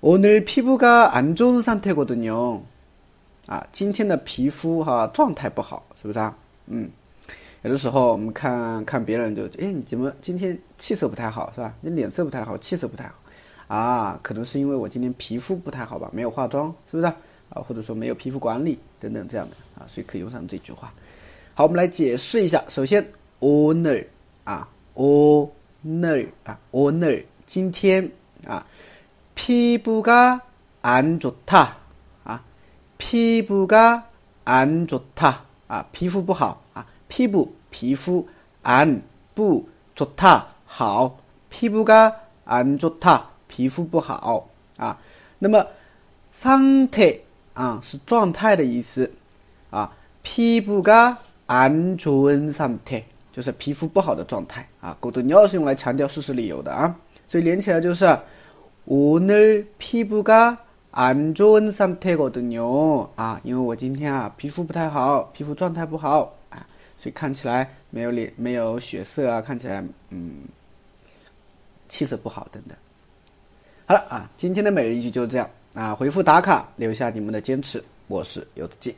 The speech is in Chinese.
오늘피부가안좋은상태거든요啊，今天的皮肤哈状态不好，是不是啊？嗯，有的时候我们看看别人就，哎，你怎么今天气色不太好，是吧？你脸色不太好，气色不太好，啊，可能是因为我今天皮肤不太好吧，没有化妆，是不是啊？啊，或者说没有皮肤管理等等这样的啊，所以可以用上这句话。好，我们来解释一下。首先오늘啊오늘啊오늘今天啊。 피부가안좋다啊，피부가안좋다啊，皮肤不好啊，皮肤皮肤안不좋다好，피부가안좋다皮肤不好啊。那么상태啊是状态的意思啊，피부가안좋은상태就是皮肤不好的状态啊。고등요是用来强调事实理由的啊，所以连起来就是。 오늘 피부가 안 좋은 상태거든요. 아, 因为我今天啊皮肤不太好，皮肤状态不好啊，所以看起来没有脸没有血色啊，看起来嗯气色不好等等。好了啊，今天的每日一句就是这样啊，回复打卡，留下你们的坚持，我是柚子鸡。